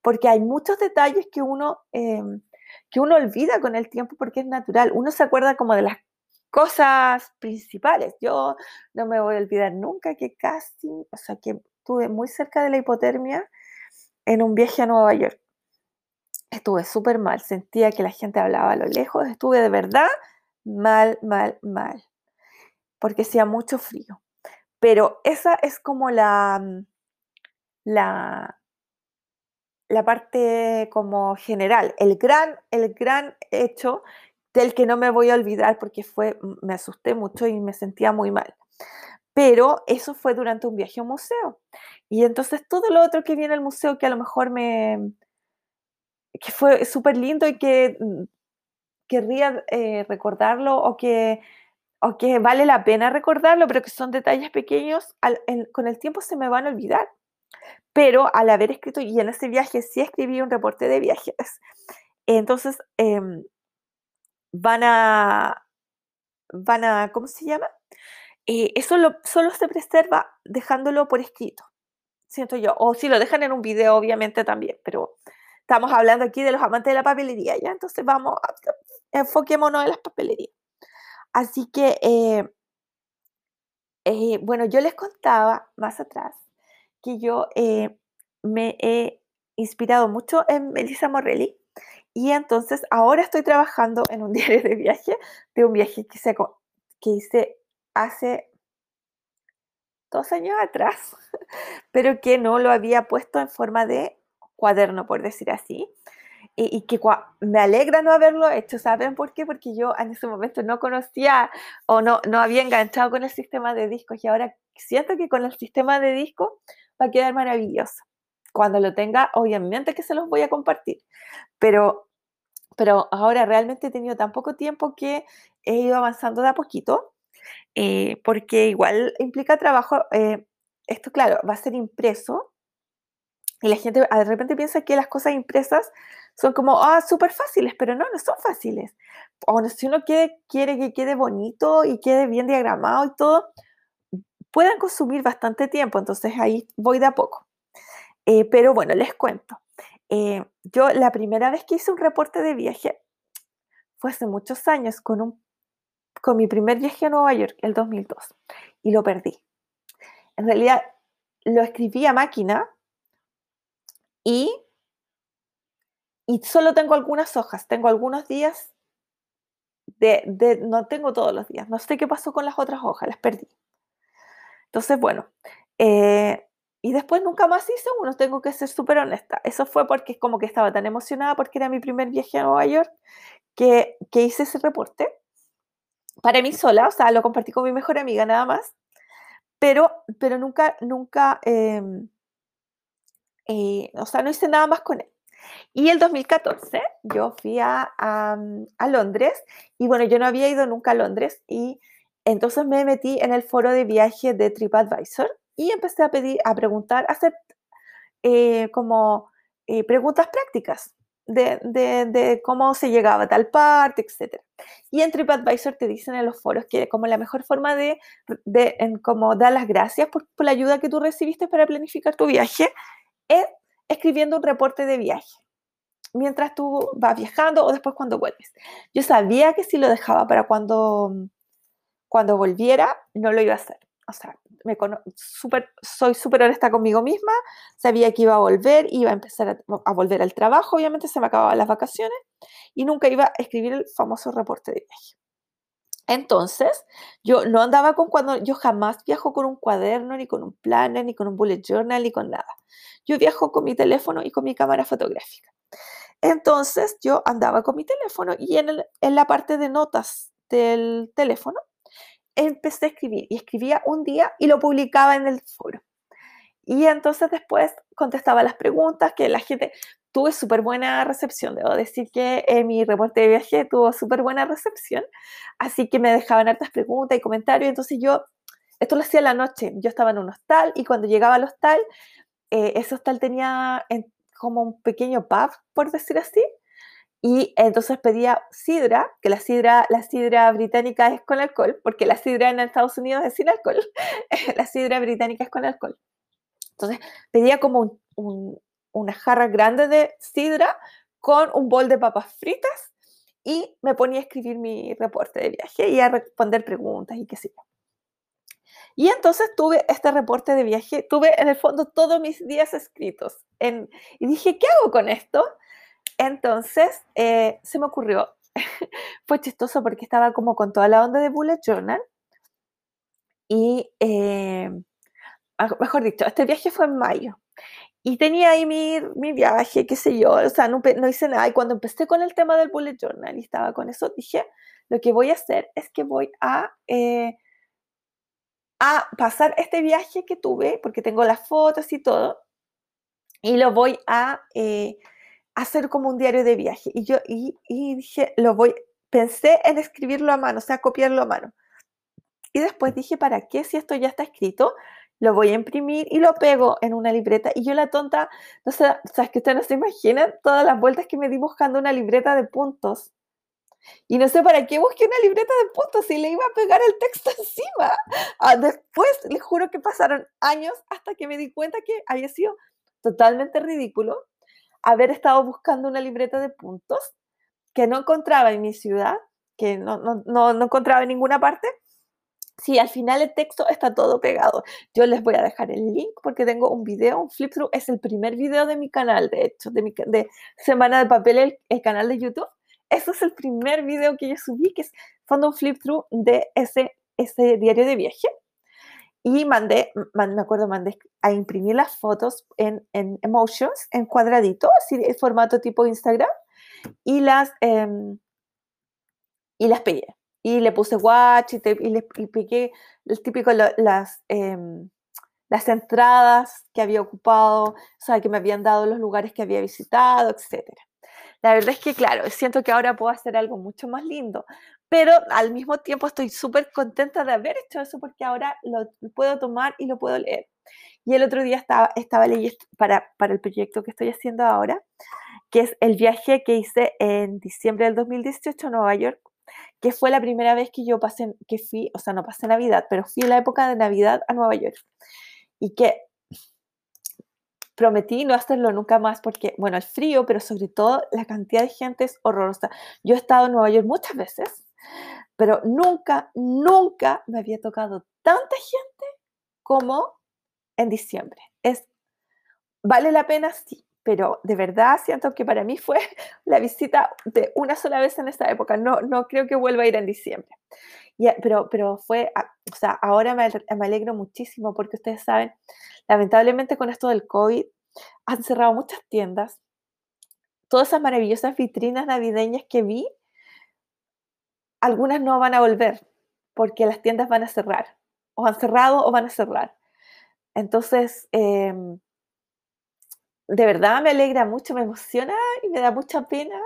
porque hay muchos detalles que uno, em, que uno olvida con el tiempo porque es natural. Uno se acuerda como de las cosas principales. Yo no me voy a olvidar nunca que casi, o sea, que estuve muy cerca de la hipotermia en un viaje a Nueva York. Estuve súper mal, sentía que la gente hablaba a lo lejos, estuve de verdad mal, mal, mal, porque hacía mucho frío. Pero esa es como la, mm, la, la parte como general, el gran, el gran hecho del que no me voy a olvidar porque fue, me asusté mucho y me sentía muy mal. Pero eso fue durante un viaje a un museo. Y entonces todo lo otro que viene al museo que a lo mejor me, que fue súper lindo y que mm, querría eh, recordarlo o que, o que vale la pena recordarlo, pero que son detalles pequeños, con el tiempo se me van a olvidar. Pero al haber escrito, y en ese viaje sí escribí un reporte de viajes, entonces em, van a, van a, ¿cómo se llama? Eh, eso solo se preserva dejándolo por escrito, siento yo. O si lo dejan en un video, obviamente también, pero estamos hablando aquí de los amantes de la papelería, ¿ya? Entonces vamos, enfoquémonos en las papelerías. Así que, eh, eh, bueno, yo les contaba más atrás que yo eh, me he inspirado mucho en Melissa Morelli y entonces ahora estoy trabajando en un diario de viaje, de un viaje que hice, que hice hace dos años atrás, pero que no lo había puesto en forma de cuaderno, por decir así, y, que me alegra no haberlo hecho. ¿Saben por qué? Porque yo en ese momento no conocía o no, no había enganchado con el sistema de discos y ahora siento que con el sistema de discos va a quedar maravilloso. Cuando lo tenga, obviamente que se los voy a compartir, pero, pero ahora realmente he tenido tan poco tiempo que he ido avanzando de a poquito, eh, porque igual implica trabajo. Eh, esto, claro, va a ser impreso y la gente de repente piensa que las cosas impresas son como, ah, súper fáciles, pero no, no son fáciles. O si uno quiere, quiere que quede bonito y quede bien diagramado y todo, pueden consumir bastante tiempo, entonces ahí voy de a poco. Eh, pero bueno, les cuento. Eh, yo la primera vez que hice un reporte de viaje fue hace muchos años con, un, con mi primer viaje a Nueva York, el 2002, y lo perdí. En realidad lo escribí a máquina y, y solo tengo algunas hojas, tengo algunos días, de, no tengo todos los días, no sé qué pasó con las otras hojas, las perdí. Entonces, bueno, eh, y después nunca más hice uno, tengo que ser súper honesta. Eso fue porque como que estaba tan emocionada porque era mi primer viaje a Nueva York que, que hice ese reporte para mí sola, o sea, lo compartí con mi mejor amiga nada más, pero, pero nunca, nunca, em, eh, o sea, no hice nada más con él. Y el 2014 yo fui a, a, Londres y bueno, yo no había ido nunca a Londres y entonces me metí en el foro de viaje de TripAdvisor y empecé a pedir, a preguntar, a hacer eh, como eh, preguntas prácticas de, cómo se llegaba a tal parte, etc. Y en TripAdvisor te dicen en los foros que como la mejor forma de, de como dar las gracias por, por la ayuda que tú recibiste para planificar tu viaje es escribiendo un reporte de viaje mientras tú vas viajando o después cuando vuelves. Yo sabía que si lo dejaba para cuando, cuando volviera, no lo iba a hacer. O sea, me super, soy súper honesta conmigo misma, sabía que iba a volver, iba a empezar a, a, volver al trabajo, obviamente se me acababan las vacaciones y nunca iba a escribir el famoso reporte de viaje. Entonces, yo no andaba con cuando yo jamás viajo con un cuaderno, ni con un planner, ni con un bullet journal, ni con nada. Yo viajo con mi teléfono y con mi cámara fotográfica. Entonces, yo andaba con mi teléfono y en, en la parte de notas del teléfono empecé a escribir y escribía un día y lo publicaba en el foro. Y entonces después contestaba las preguntas que la gente, tuve súper buena recepción, debo decir que en mi reporte de viaje tuvo súper buena recepción, así que me dejaban hartas preguntas y comentarios, entonces yo, esto lo hacía la noche, yo estaba en un hostal y cuando llegaba al hostal, eh, ese hostal tenía como un pequeño pub, por decir así, y entonces pedía sidra, que la sidra, la sidra británica es con alcohol, porque la sidra en Estados Unidos es sin alcohol, la sidra británica es con alcohol. Entonces pedía como un, una jarra grande de sidra con un bol de papas fritas y me ponía a escribir mi reporte de viaje y a responder preguntas y qué sé yo. Y entonces tuve este reporte de viaje, tuve en el fondo todos mis días escritos en, y dije, ¿qué hago con esto? Entonces eh, se me ocurrió, fue chistoso porque estaba como con toda la onda de Bullet Journal y, eh, mejor dicho, este viaje fue en mayo y tenía ahí mi, mi, viaje, qué sé yo, o sea, no, no, hice nada. Y cuando empecé con el tema del bullet journal y estaba con eso, dije, lo que voy a hacer es que voy a, eh, a pasar este viaje que tuve, porque tengo las fotos y todo, y lo voy a eh, hacer como un diario de viaje. Y yo y, dije, lo voy, pensé en escribirlo a mano, o sea, copiarlo a mano. Y después dije, ¿para qué si esto ya está escrito? lo voy a imprimir y lo pego en una libreta. Y yo la tonta, no sé, o sea, es que ustedes no se imaginan todas las vueltas que me di buscando una libreta de puntos. Y no sé para qué busqué una libreta de puntos si le iba a pegar el texto encima. Ah, después, les juro que pasaron años hasta que me di cuenta que había sido totalmente ridículo haber estado buscando una libreta de puntos que no encontraba en mi ciudad, que no, no, no, no encontraba en ninguna parte, Sí, al final el texto está todo pegado. Yo les voy a dejar el link porque tengo un video, un flip through. Es el primer video de mi canal, de hecho, de, mi, de Semana de Papel, el, canal de YouTube. Eso es el primer video que yo subí, que es fondo un flip through de ese, ese diario de viaje. Y mandé, me acuerdo, mandé a imprimir las fotos en, en Emotions, en cuadradito, así de formato tipo Instagram, y las, em, y las pegué y le puse watch y, y le y el típico, las, em, las entradas que había ocupado, o sea, que me habían dado los lugares que había visitado, etc. La verdad es que, claro, siento que ahora puedo hacer algo mucho más lindo, pero al mismo tiempo estoy súper contenta de haber hecho eso porque ahora lo puedo tomar y lo puedo leer. Y el otro día estaba, estaba leyendo para, para el proyecto que estoy haciendo ahora, que es el viaje que hice en diciembre del 2018 a Nueva York que fue la primera vez que yo pasé, que fui, o sea, no pasé Navidad, pero fui en la época de Navidad a Nueva York. Y que prometí no hacerlo nunca más porque, bueno, el frío, pero sobre todo la cantidad de gente es horrorosa. Yo he estado en Nueva York muchas veces, pero nunca, nunca me había tocado tanta gente como en diciembre. Es, ¿Vale la pena? Sí, pero de verdad siento que para mí fue la visita de una sola vez en esta época. No, no creo que vuelva a ir en diciembre. pero, pero fue, ah, o sea, ahora me, me, alegro muchísimo porque ustedes saben, lamentablemente con esto del COVID han cerrado muchas tiendas. Todas esas maravillosas vitrinas navideñas que vi, algunas no van a volver porque las tiendas van a cerrar. O han cerrado o van a cerrar. Entonces, eh, de verdad me alegra mucho, me emociona y me da mucha pena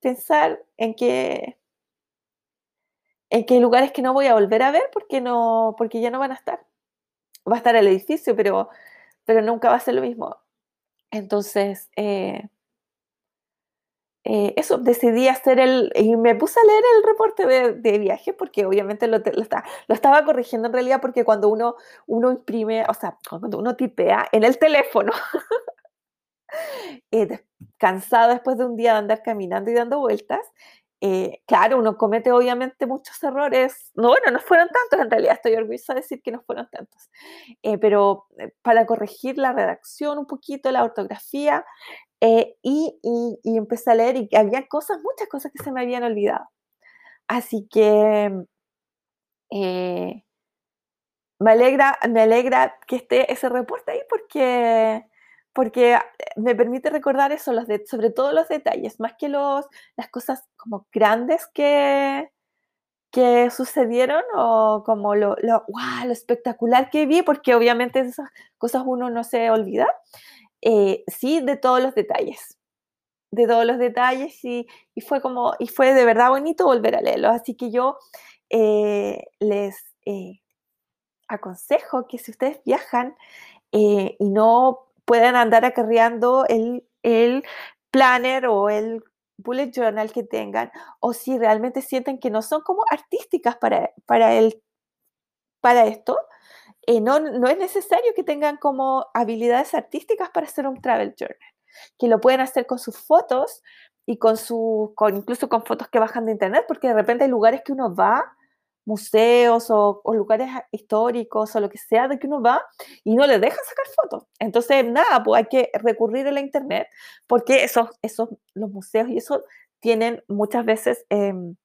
pensar en que en que lugares que no voy a volver a ver porque no porque ya no van a estar. Va a estar el edificio, pero pero nunca va a ser lo mismo. Entonces, eh, eh, eso, decidí hacer el, y me puse a leer el reporte de, viaje, porque obviamente lo, lo, lo, estaba corrigiendo en realidad, porque cuando uno, uno imprime, o sea, cuando uno tipea en el teléfono, eh, cansado después de un día de andar caminando y dando vueltas, eh, claro, uno comete obviamente muchos errores. No, bueno, no fueron tantos, en realidad estoy orgullosa de decir que no fueron tantos. Eh, pero para corregir la redacción un poquito, la ortografía, y, y, y, empecé a leer y había cosas, muchas cosas que se me habían olvidado. Así que eh, me alegra, me alegra que esté ese reporte ahí porque, porque me permite recordar eso, los de, sobre todo los detalles, más que los, las cosas como grandes que, que sucedieron o como lo, lo, wow, lo espectacular que vi, porque obviamente esas cosas uno no se olvida, eh, sí de todos los detalles, de todos los detalles y, y, fue como, y fue de verdad bonito volver a leerlo, así que yo eh, les eh, aconsejo que si ustedes viajan y no pueden andar acarreando el, el planner o el bullet journal que tengan o si realmente sienten que no son como artísticas para, para, el, para esto, eh, no, no es necesario que tengan como habilidades artísticas para hacer un travel journal, que lo pueden hacer con sus fotos y con su, con, incluso con fotos que bajan de internet, porque de repente hay lugares que uno va museos o, lugares históricos o lo que sea de que uno va y no le deja sacar fotos. Entonces, nada, pues hay que recurrir a la internet porque esos, esos, los museos y eso tienen muchas veces em,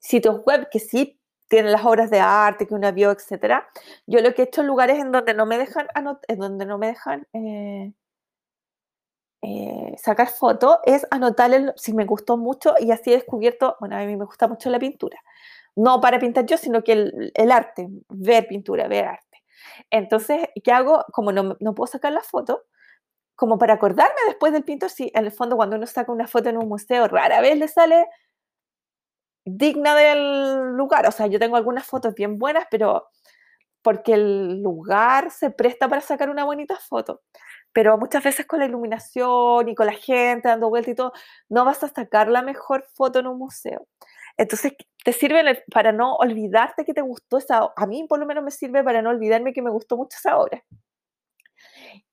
sitios web que sí tienen las obras de arte que uno vio, etcétera. Yo lo que he hecho en lugares en donde no me dejan, en donde no me dejan eh, eh, sacar fotos es anotar si me gustó mucho y así he descubierto, bueno, a mí me gusta mucho la pintura no para pintar yo, sino que el, arte, ver pintura, ver arte. Entonces, ¿qué hago? Como no, no puedo sacar la foto, como para acordarme después del pintor, si en el fondo cuando uno saca una foto en un museo, rara vez le sale digna del lugar. O sea, yo tengo algunas fotos bien buenas, pero porque el lugar se presta para sacar una bonita foto. Pero muchas veces con la iluminación y con la gente dando vuelta y todo, no vas a sacar la mejor foto en un museo. Entonces, te sirve para no olvidarte que te gustó esa A mí por lo menos me sirve para no olvidarme que me gustó mucho esa obra.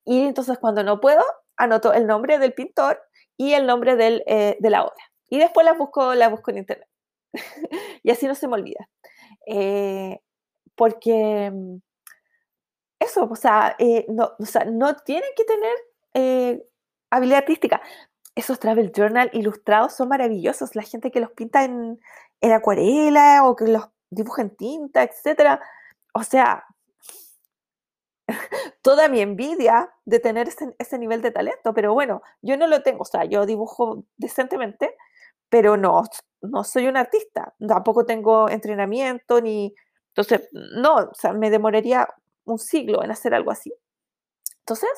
Y entonces cuando no puedo, anoto el nombre del pintor y el nombre del, eh, de la obra. Y después la busco, la busco en internet. y así no se me olvida. Eh, porque mm, eso, o sea, eh, no, o sea, no tienen que tener habilidad artística esos travel journal ilustrados son maravillosos. La gente que los pinta en, acuarela o que los dibuja en tinta, etc. O sea, toda mi envidia de tener ese, nivel de talento, pero bueno, yo no lo tengo, o sea, yo dibujo decentemente, pero no, no soy un artista, tampoco tengo entrenamiento ni, entonces, no, o sea, me demoraría un siglo en hacer algo así. Entonces,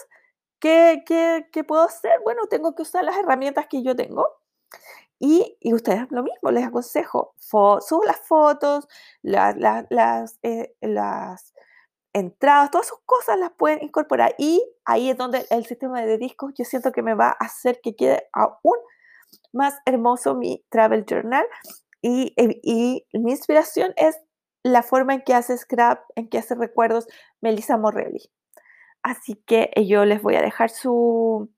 ¿Qué, puedo hacer? Bueno, tengo que usar las herramientas que yo tengo. Y, y ustedes lo mismo, les aconsejo, subo las fotos, las, eh, las entradas, todas sus cosas las pueden incorporar. Y ahí es donde el sistema de discos yo siento que me va a hacer que quede aún más hermoso mi travel journal. Y, y mi inspiración es la forma en que hace scrap, en que hace recuerdos Melissa Morelli. Así que eh, yo les voy a dejar su,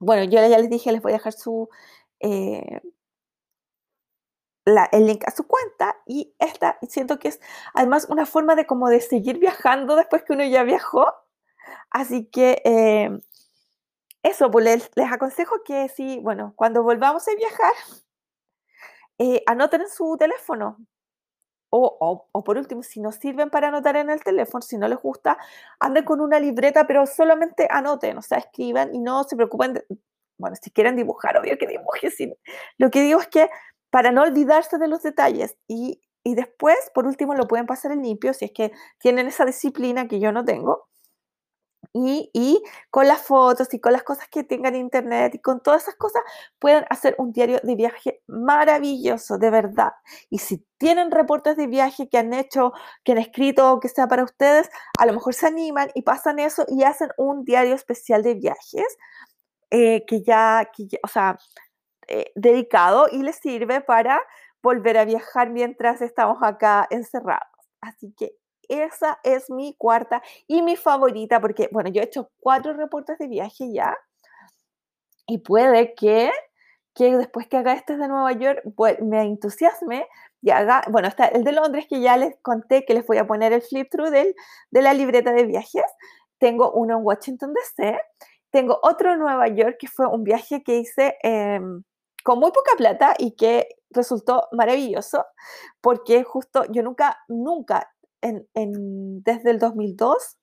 bueno, yo ya les dije, les voy a dejar su, eh, el link a su cuenta y esta siento que es además una forma de como de seguir viajando después que uno ya viajó. Así que eh, eso, pues les, les, aconsejo que si, bueno, cuando volvamos a viajar, anoten en su teléfono o, por último, si no sirven para anotar en el teléfono, si no les gusta, anden con una libreta, pero solamente anoten, o sea, escriban y no se preocupen. bueno, si quieren dibujar, obvio que dibujen. Lo que digo es que para no olvidarse de los detalles y, y después, por último, lo pueden pasar en limpio si es que tienen esa disciplina que yo no tengo y, con las fotos y con las cosas que tengan internet y con todas esas cosas pueden hacer un diario de viaje maravilloso, de verdad. Y si tienen reportes de viaje que han hecho, que han escrito que sea para ustedes, a lo mejor se animan y pasan eso y hacen un diario especial de viajes eh, que, ya, o sea, eh, dedicado y les sirve para volver a viajar mientras estamos acá encerrados. Así que esa es mi cuarta y mi favorita porque, bueno, yo he hecho cuatro reportes de viaje ya y puede que, que después que haga este de Nueva York pues, me entusiasme y haga, bueno, está el de Londres que ya les conté que les voy a poner el flip through del, de la libreta de viajes. Tengo uno en Washington DC. Tengo otro en Nueva York que fue un viaje que hice em, con muy poca plata y que resultó maravilloso porque justo yo nunca, nunca, en, desde el 2002,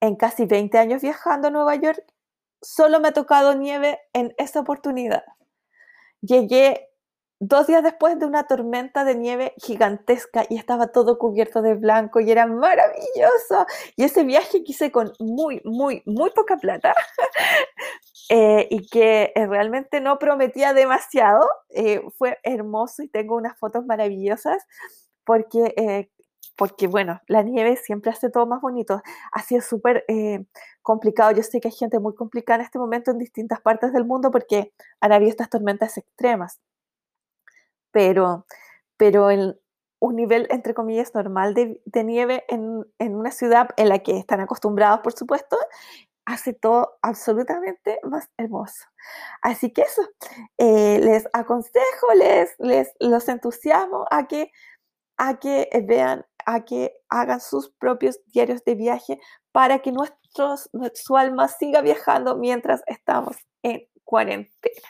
en casi 20 años viajando a Nueva York, solo me ha tocado nieve en esa oportunidad. Llegué dos días después de una tormenta de nieve gigantesca y estaba todo cubierto de blanco y era maravilloso. Y ese viaje que hice con muy, muy, muy poca plata eh, y que eh, realmente no prometía demasiado, eh, fue hermoso y tengo unas fotos maravillosas porque porque bueno, la nieve siempre hace todo más bonito. Ha sido súper complicado. Yo sé que hay gente muy complicada en este momento en distintas partes del mundo porque han habido estas tormentas extremas pero, pero en un nivel, entre comillas, normal de, nieve en, una ciudad en la que están acostumbrados, por supuesto, hace todo absolutamente más hermoso. Así que eso, eh, les aconsejo, les, les los entusiasmo a que, a que vean, a que hagan sus propios diarios de viaje para que nuestros, su alma siga viajando mientras estamos en cuarentena.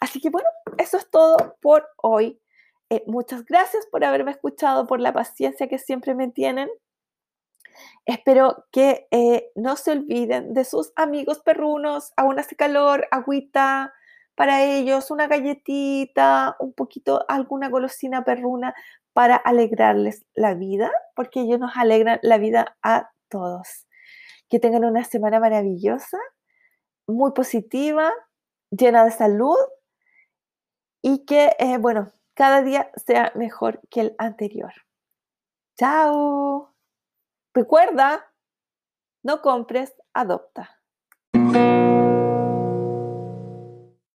Así que bueno, eso es todo por hoy. Eh, muchas gracias por haberme escuchado, por la paciencia que siempre me tienen. Espero que eh, no se olviden de sus amigos perrunos. Aún hace calor, agüita para ellos, una galletita, un poquito, alguna golosina perruna para alegrarles la vida, porque ellos nos alegran la vida a todos. Que tengan una semana maravillosa, muy positiva, llena de salud y que, eh, bueno, cada día sea mejor que el anterior. Chao. Recuerda, no compres, adopta.